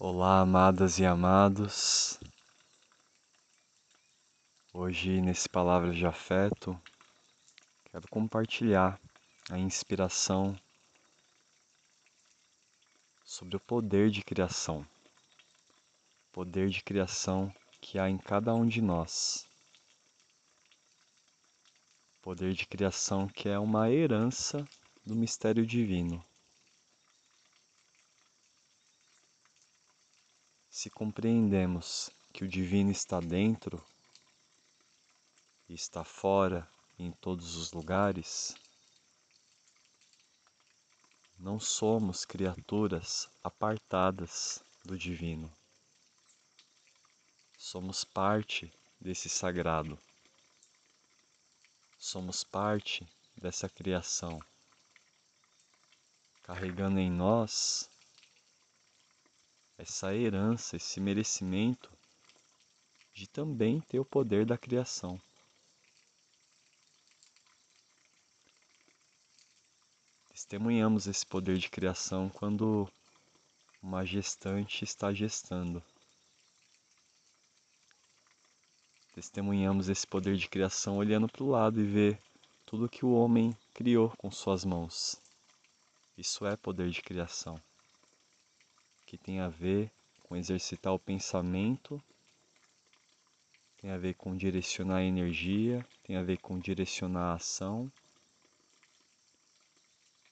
Olá, amadas e amados. Hoje, nesse Palavras de Afeto, quero compartilhar a inspiração sobre o poder de criação. Poder de criação que há em cada um de nós. Poder de criação que é uma herança do mistério divino. Se compreendemos que o divino está dentro e está fora em todos os lugares, não somos criaturas apartadas do divino. Somos parte desse sagrado. Somos parte dessa criação, carregando em nós essa herança, esse merecimento de também ter o poder da criação. Testemunhamos esse poder de criação quando uma gestante está gestando. Testemunhamos esse poder de criação olhando para o lado e ver tudo que o homem criou com suas mãos. Isso é poder de criação que tem a ver com exercitar o pensamento, tem a ver com direcionar a energia, tem a ver com direcionar a ação,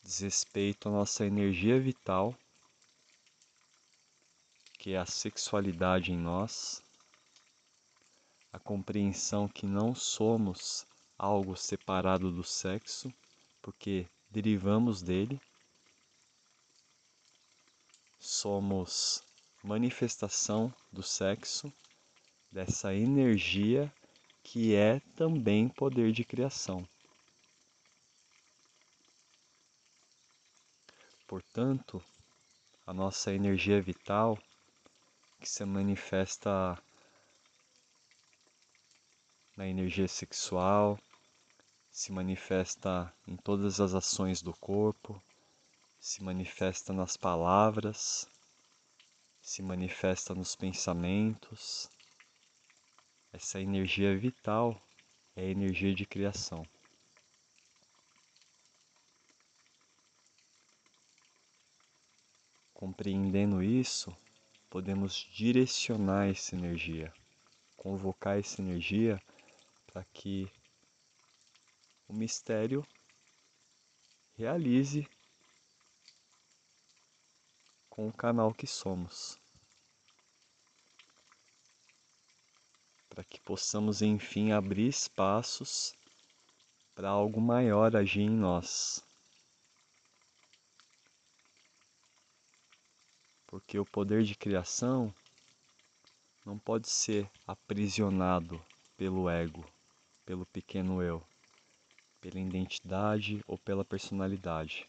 diz respeito à nossa energia vital, que é a sexualidade em nós, a compreensão que não somos algo separado do sexo, porque derivamos dele somos manifestação do sexo, dessa energia que é também poder de criação. Portanto, a nossa energia vital, que se manifesta na energia sexual, se manifesta em todas as ações do corpo, se manifesta nas palavras, se manifesta nos pensamentos. Essa energia vital é a energia de criação. Compreendendo isso, podemos direcionar essa energia, convocar essa energia para que o mistério realize com o canal que somos. Para que possamos enfim abrir espaços para algo maior agir em nós. Porque o poder de criação não pode ser aprisionado pelo ego, pelo pequeno eu, pela identidade ou pela personalidade.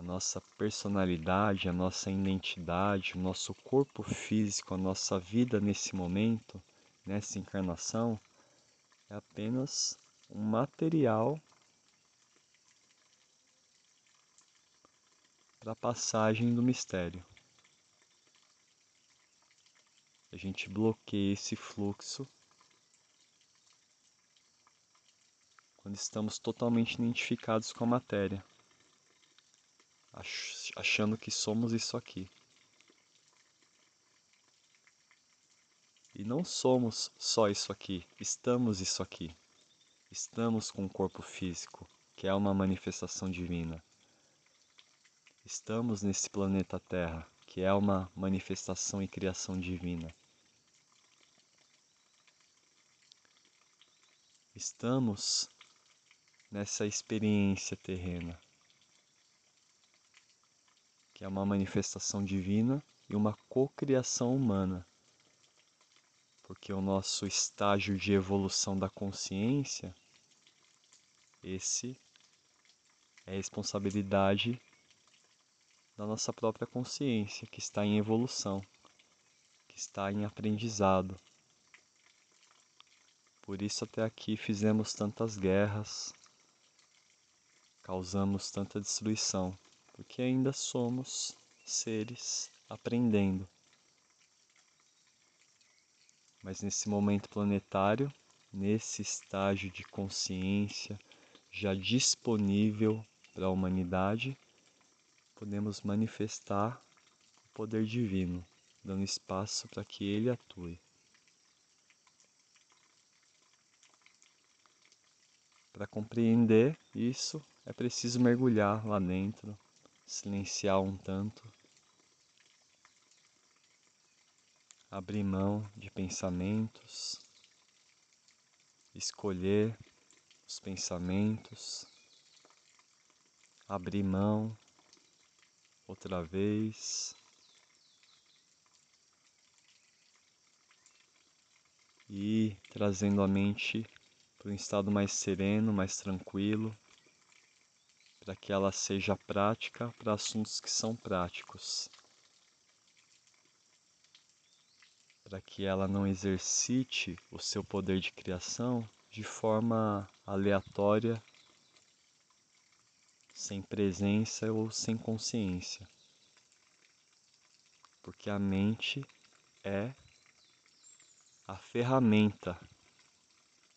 A nossa personalidade, a nossa identidade, o nosso corpo físico, a nossa vida nesse momento, nessa encarnação, é apenas um material para a passagem do mistério. A gente bloqueia esse fluxo quando estamos totalmente identificados com a matéria achando que somos isso aqui. E não somos só isso aqui, estamos isso aqui. Estamos com o corpo físico, que é uma manifestação divina. Estamos nesse planeta Terra, que é uma manifestação e criação divina. Estamos nessa experiência terrena que é uma manifestação divina e uma cocriação humana. Porque o nosso estágio de evolução da consciência, esse é a responsabilidade da nossa própria consciência, que está em evolução, que está em aprendizado. Por isso até aqui fizemos tantas guerras, causamos tanta destruição, porque ainda somos seres aprendendo. Mas nesse momento planetário, nesse estágio de consciência já disponível para a humanidade, podemos manifestar o poder divino, dando espaço para que ele atue. Para compreender isso, é preciso mergulhar lá dentro, silenciar um tanto, abrir mão de pensamentos, escolher os pensamentos, abrir mão outra vez. E trazendo a mente para um estado mais sereno, mais tranquilo, para que ela seja prática para assuntos que são práticos, para que ela não exercite o seu poder de criação de forma aleatória, sem presença ou sem consciência, porque a mente é a ferramenta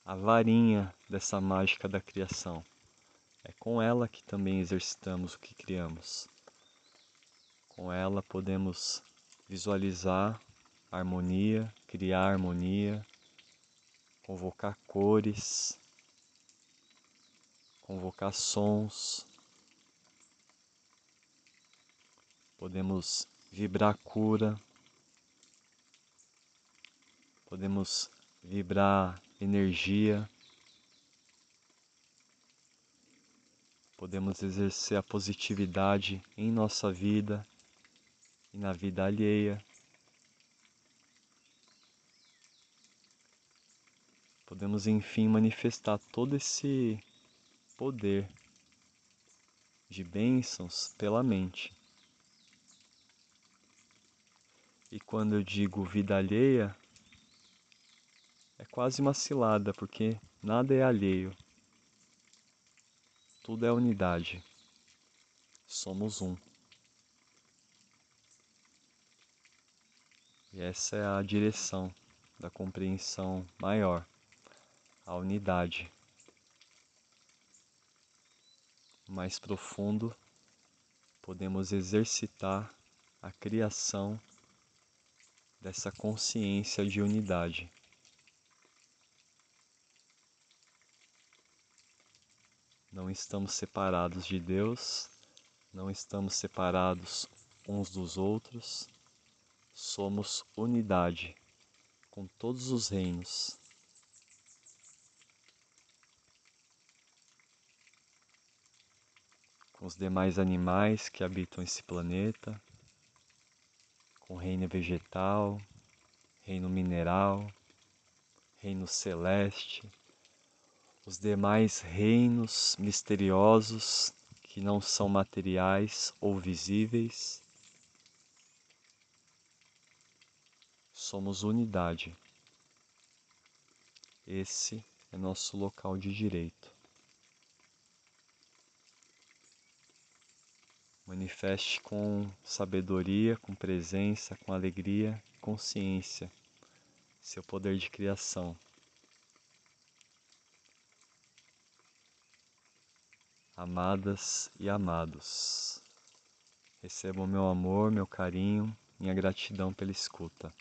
a varinha dessa mágica da criação. É com ela que também exercitamos o que criamos. Com ela podemos visualizar harmonia, criar harmonia, convocar cores, convocar sons. Podemos vibrar cura, podemos vibrar energia. Podemos exercer a positividade em nossa vida e na vida alheia. Podemos enfim manifestar todo esse poder de bênçãos pela mente. E quando eu digo vida alheia, é quase uma cilada, porque nada é alheio. Tudo é unidade. Somos um. E essa é a direção da compreensão maior, a unidade. Mais profundo, podemos exercitar a criação dessa consciência de unidade. Não estamos separados de Deus, não estamos separados uns dos outros, somos unidade com todos os reinos. Com os demais animais que habitam esse planeta, com o reino vegetal, reino mineral, reino celeste os demais reinos misteriosos que não são materiais ou visíveis. Somos unidade. Esse é nosso local de direito. Manifeste com sabedoria, com presença, com alegria, consciência, seu poder de criação. Amadas e amados. Recebam meu amor, meu carinho, minha gratidão pela escuta.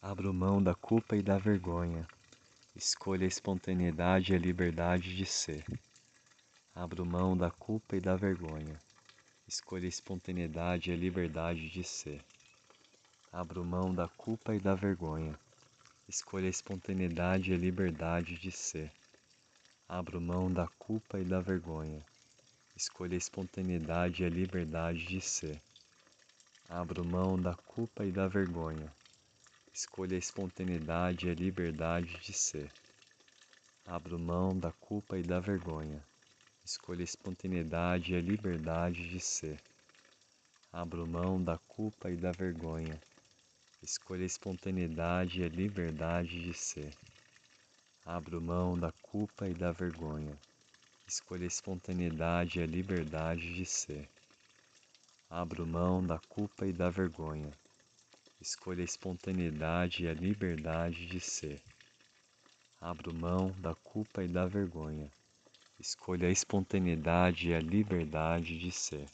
Abro mão da culpa e da vergonha. Escolha a espontaneidade e a liberdade de ser. Abro mão da culpa e da vergonha. Escolha a espontaneidade e a liberdade de ser. Abro mão da culpa e da vergonha Escolha a espontaneidade e a liberdade de ser. Abro mão da culpa e da vergonha. Escolha a espontaneidade e a liberdade de ser. Abro mão da culpa e da vergonha. Escolha a espontaneidade e a liberdade de ser. Abro mão da culpa e da vergonha. Escolha a espontaneidade e a liberdade de ser. Abro mão da culpa e da vergonha Escolha a espontaneidade e a liberdade de ser. Abro mão da culpa e da vergonha. Escolha a espontaneidade e a liberdade de ser. Abro mão da culpa e da vergonha. Escolha a espontaneidade e a liberdade de ser. Abro mão da culpa e da vergonha. Escolha a espontaneidade e a liberdade de ser.